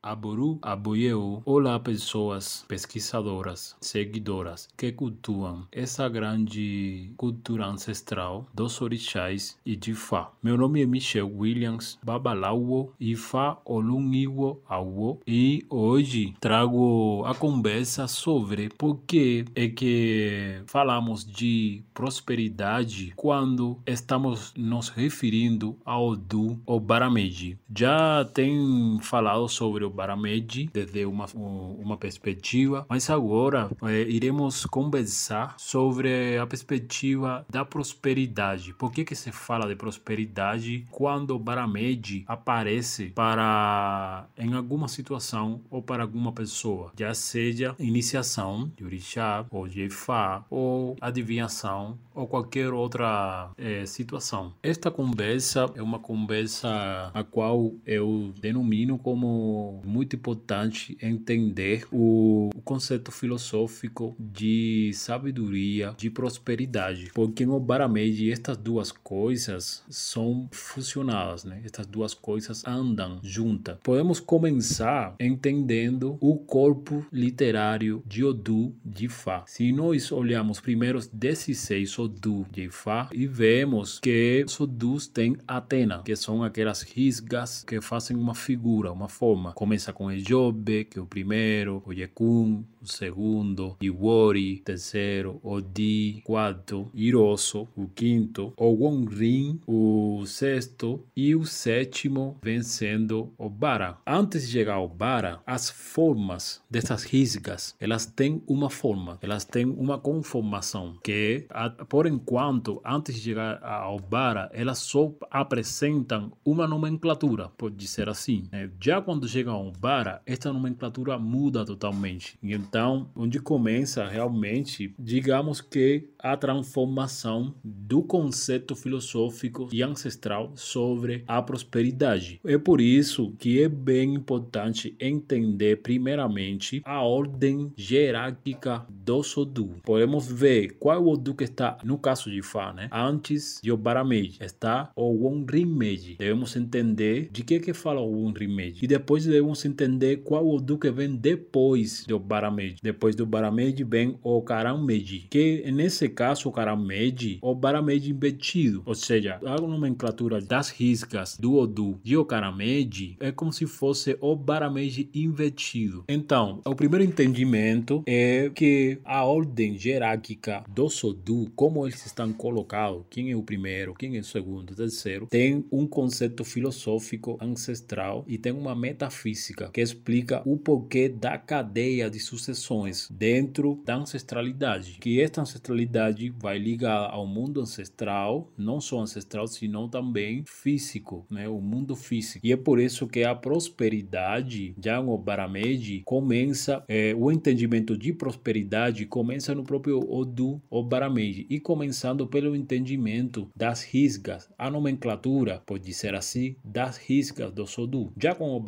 Aboru Aboyeu. Olá, pessoas pesquisadoras, seguidoras que cultuam essa grande cultura ancestral dos orixás e de Fá. Meu nome é Michel Williams Babalauo Ifá Oluniwo Awo e hoje trago a conversa sobre por que é que falamos de prosperidade quando estamos nos referindo ao do Barameji. Já tem falado sobre o Barameji desde uma, uma perspectiva, mas agora é, iremos conversar sobre a perspectiva da prosperidade. Por que, que se fala de prosperidade quando o Barameji aparece para em alguma situação ou para alguma pessoa, já seja iniciação de orixá ou de Ifá ou adivinhação ou qualquer outra é, situação. Esta conversa é uma conversa a qual eu denomino como muito importante entender o conceito filosófico de sabedoria, de prosperidade, porque no Barameji estas duas coisas são fusionadas, né? Estas duas coisas andam juntas. Podemos começar entendendo o corpo literário de Odu de Fá. Se nós olhamos primeiro 16 Odu de Fá e vemos que os Odus têm Atena, que são aquelas risgas que fazem uma figura, uma forma. Começa com Ejobe, que é o primeiro, o Yekun, o segundo, Iwori, terceiro, Odi, quarto, Iroso, o quinto, o Wonrin, o sexto e o sétimo vencendo o Bara. Antes de chegar ao Bara, as formas dessas risgas, elas têm uma forma, elas têm uma conformação que, por enquanto, antes de chegar ao Bara, elas só apresentam uma nomenclatura, pode dizer assim. Já quando chegam Bara, esta nomenclatura muda totalmente. Então, onde começa realmente, digamos que a transformação do conceito filosófico e ancestral sobre a prosperidade. É por isso que é bem importante entender primeiramente a ordem jerárquica do Sodu. Podemos ver qual o Odu que está, no caso de Fá, né? antes de Obarameji, está o Wonrimeji. Devemos entender de que que fala o Wonrimeji. E depois devemos entender qual o Odu que vem depois do Barameji. Depois do Barameji vem o Karameji, que nesse caso o Karameji, o Barameji invertido, ou seja, a nomenclatura das riscas do Odu de o Karameji é como se fosse o Barameji invertido. Então, o primeiro entendimento é que a ordem jerárquica do Sodu, como eles estão colocados, quem é o primeiro, quem é o segundo, terceiro, tem um conceito filosófico ancestral e tem uma metafísica que explica o porquê da cadeia de sucessões dentro da ancestralidade, que esta ancestralidade vai ligar ao mundo ancestral, não só ancestral, senão também físico, né, o mundo físico. E é por isso que a prosperidade, já no Barameji, começa, é, o entendimento de prosperidade começa no próprio Odu, o Barameji, e começando pelo entendimento das risgas, a nomenclatura, pode ser assim, das risgas do Sodu. Já com o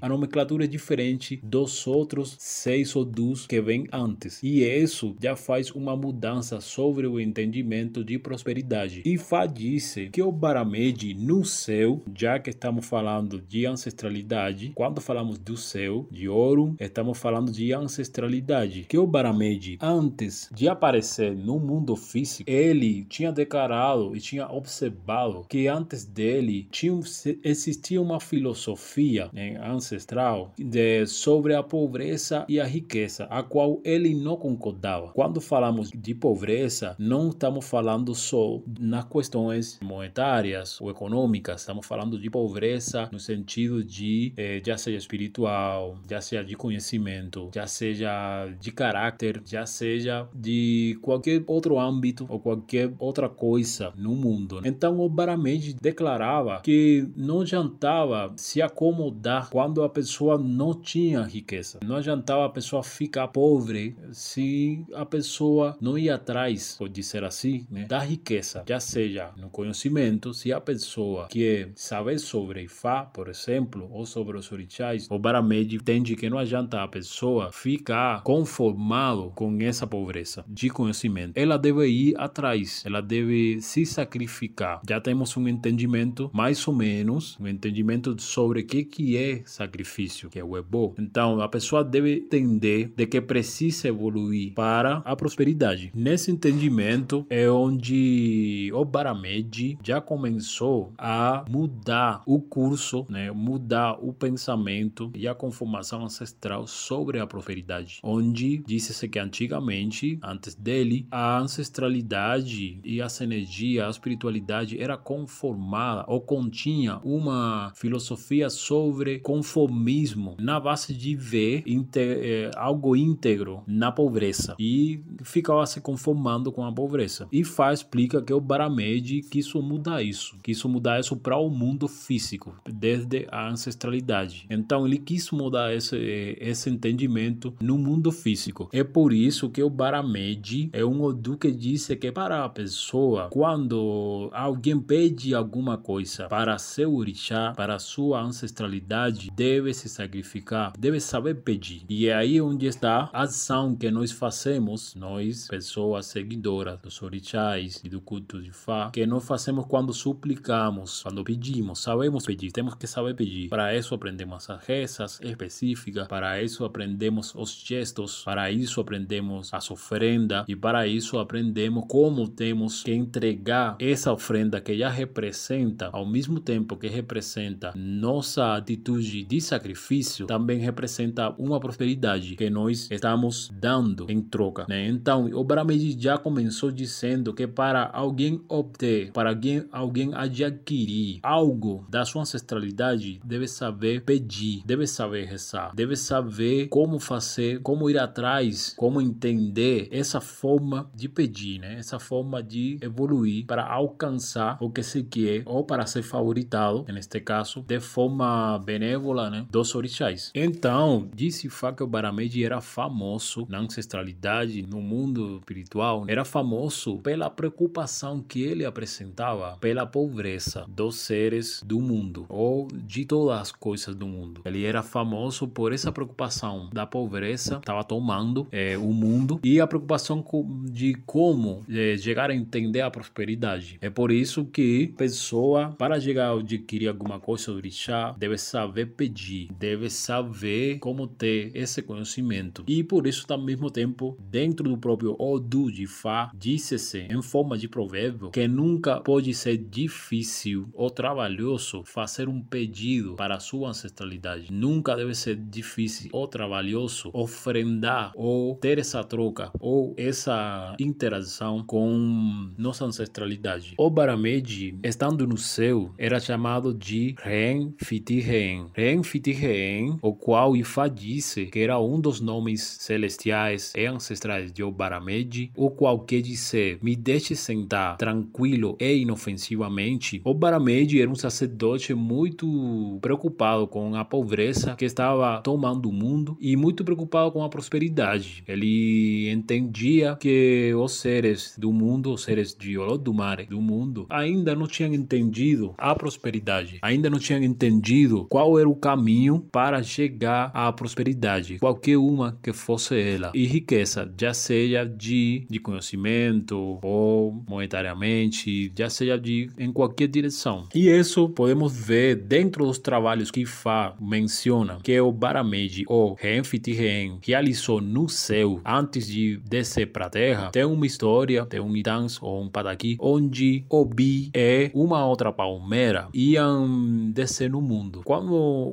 A nomenclatura é diferente dos outros seis Odus que vêm antes. E isso já faz uma mudança sobre o entendimento de prosperidade. E faz dizer que o Barameji no céu, já que estamos falando de ancestralidade, quando falamos do céu, de ouro, estamos falando de ancestralidade. Que o Barameji, antes de aparecer no mundo físico, ele tinha declarado e tinha observado que antes dele tinha, existia uma filosofia né, ancestral de, sobre a pobreza e a riqueza, a qual ele não concordava. Quando falamos de pobreza, não estamos falando só nas questões monetárias ou econômicas, estamos falando de pobreza no sentido de, eh, já seja espiritual, já seja de conhecimento, já seja de caráter, já seja de qualquer outro âmbito ou qualquer outra coisa no mundo. Então o Barameji declarava que não adiantava se acomodar quando a pessoa não tinha riqueza. Não adiantava a pessoa ficar pobre se a pessoa não ia atrás, pode ser assim, né, da riqueza, já seja no conhecimento, se a pessoa quer saber sobre Ifá, por exemplo, ou sobre os orixás, o Barameji entende que não adianta a pessoa ficar conformado com essa pobreza de conhecimento. Ela deve ir atrás, ela deve se sacrificar. Já temos um entendimento mais ou menos, um entendimento sobre o que que é sacrifício, que é o Ebo. Então, a pessoa deve entender de que precisa evoluir para a prosperidade. Nesse entendimento é onde o Baramed já começou a mudar o curso, né, mudar o pensamento e a conformação ancestral sobre a prosperidade, onde disse-se que antigamente, antes dele, a ancestralidade e essa energia, a espiritualidade era conformada ou continha uma filosofia sobre conformismo na base de ver eh, algo íntegro na pobreza e ficava se conformando com a pobreza. E Fá explica que o Baramed quis mudar isso, quis mudar isso para o mundo físico, desde a ancestralidade. Então ele quis mudar esse, esse entendimento no mundo físico. É por isso que o Baramed é um Odu que disse que para a pessoa, quando alguém pede alguma coisa para seu orixá, para sua ancestralidade, deve se sacrificar, deve saber pedir. E é aí onde está a ação que nós fazemos, nós, pessoas seguidoras dos orixás e do culto de Fá, que nós fazemos quando suplicamos, quando pedimos, sabemos pedir, temos que saber pedir. Para isso aprendemos as rezas específicas, para isso aprendemos os gestos, para isso aprendemos as ofrendas e para isso aprendemos como temos que entregar essa ofrenda que já representa, ao mesmo tempo que representa nossa atitude de sacrifício, também representa uma prosperidade que nós estamos dando em troca. Né? Então, o Brahmedi já começou dizendo que para alguém obter, para alguém, alguém adquirir algo da sua ancestralidade, deve saber pedir, deve saber rezar, deve saber como fazer, como ir atrás, como entender essa forma de pedir, né? essa forma de evoluir para alcançar o que se quer ou para ser favoritado, neste caso, de forma benévola né? dos orixás. Então, disse que o Baramed era famoso na ancestralidade, no mundo espiritual, era famoso pela preocupação que ele apresentava pela pobreza dos seres do mundo ou de todas as coisas do mundo. Ele era famoso por essa preocupação da pobreza, estava tomando é, o mundo e a preocupação de como é, chegar a entender a prosperidade. É por isso que pessoa para chegar a adquirir alguma coisa do orixá deve saber pedir, deve saber como ter esse conhecimento e por isso ao mesmo tempo dentro do próprio Odu de Fá disse-se em forma de provérbio que nunca pode ser difícil ou trabalhoso fazer um pedido para a sua ancestralidade. Nunca deve ser difícil ou trabalhoso ofrendar ou ter essa troca ou essa interação com nossa ancestralidade. O Baramed, estando no céu, era chamado de Ren Fiti Ren. Ren Fiti Ren, o qual Ifá disse que era um dos nomes celestiais e ancestrais de Obaramed, o qual quer dizer me deixe sentar tranquilo e inofensivamente. Obaramed era um sacerdote muito preocupado com a pobreza que estava tomando o mundo e muito preocupado com a prosperidade. Ele entendia que os seres do mundo, os seres de Olodumare do mundo, ainda não tinham entendido a prosperidade, ainda não tinham entendido qual era o caminho para chegar à prosperidade, qualquer uma que fosse ela. E riqueza, já seja de, de conhecimento ou monetariamente, já seja de em qualquer direção. E isso podemos ver dentro dos trabalhos que Fá menciona que o Baramed ou Renfit Ren realizou no céu antes de descer para a terra. Tem uma história, tem um Idans ou um Padaki, onde Obi é uma outra palmeira iam descer no mundo.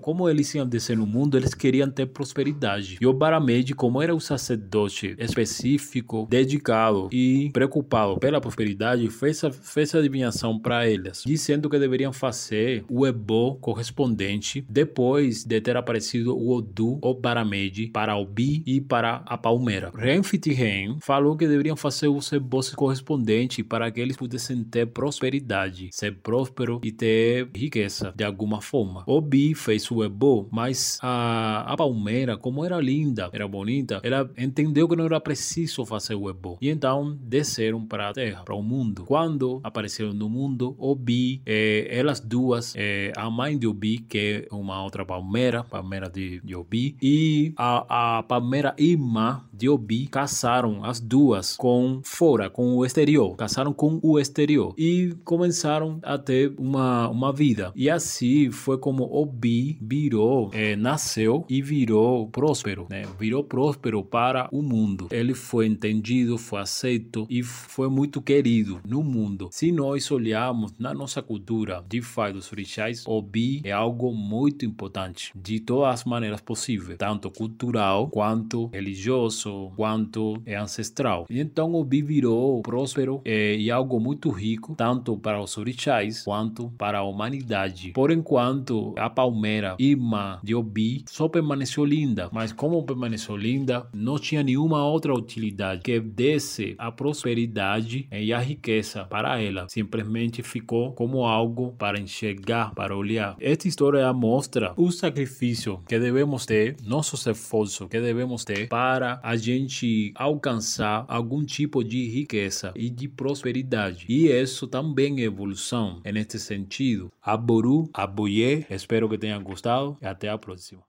Como, eles iam descer no mundo, eles queriam ter prosperidade. E o Baramed, como era um sacerdote específico, dedicado e preocupado pela prosperidade, fez a, fez a adivinhação para eles, dizendo que deveriam fazer o Ebo correspondente depois de ter aparecido o Odu ou Baramed para o Bi e para a Palmeira. Renfit Ren falou que deveriam fazer os Ebos correspondentes para que eles pudessem ter prosperidade, ser próspero e ter riqueza de alguma forma. O Bi fez Ebo, mas a, a Palmeira, como era linda, era bonita, ela entendeu que não era preciso fazer o Ebo. E então desceram para a Terra, para o mundo. Quando apareceram no mundo, Obi, eh, elas duas, eh, a mãe de Obi, que é uma outra palmeira, palmeira de, de Obi, e a, a palmeira irmã de Obi, casaram as duas com fora, com o exterior, casaram com o exterior e começaram a ter uma, uma vida. E assim foi como Obi Virou, é, nasceu e virou próspero, né? Virou próspero para o mundo. Ele foi entendido, foi aceito e foi muito querido no mundo. Se nós olharmos na nossa cultura de Fai dos orixás, Obi é algo muito importante de todas as maneiras possíveis, tanto cultural quanto religioso, quanto é ancestral. Então Obi virou próspero é, e algo muito rico, tanto para os orixás quanto para a humanidade. Por enquanto, a palmeira irmã de Obi só permaneceu linda, mas como permaneceu linda, não tinha nenhuma outra utilidade que desse a prosperidade e a riqueza para ela. Simplesmente ficou como algo para enxergar, para olhar. Esta história mostra o sacrifício que devemos ter, nossos esforços que devemos ter para a gente alcançar algum tipo de riqueza e de prosperidade. E isso também é evolução. É neste sentido, Aboru, Aboye, espero que tenham gostado e até a próxima.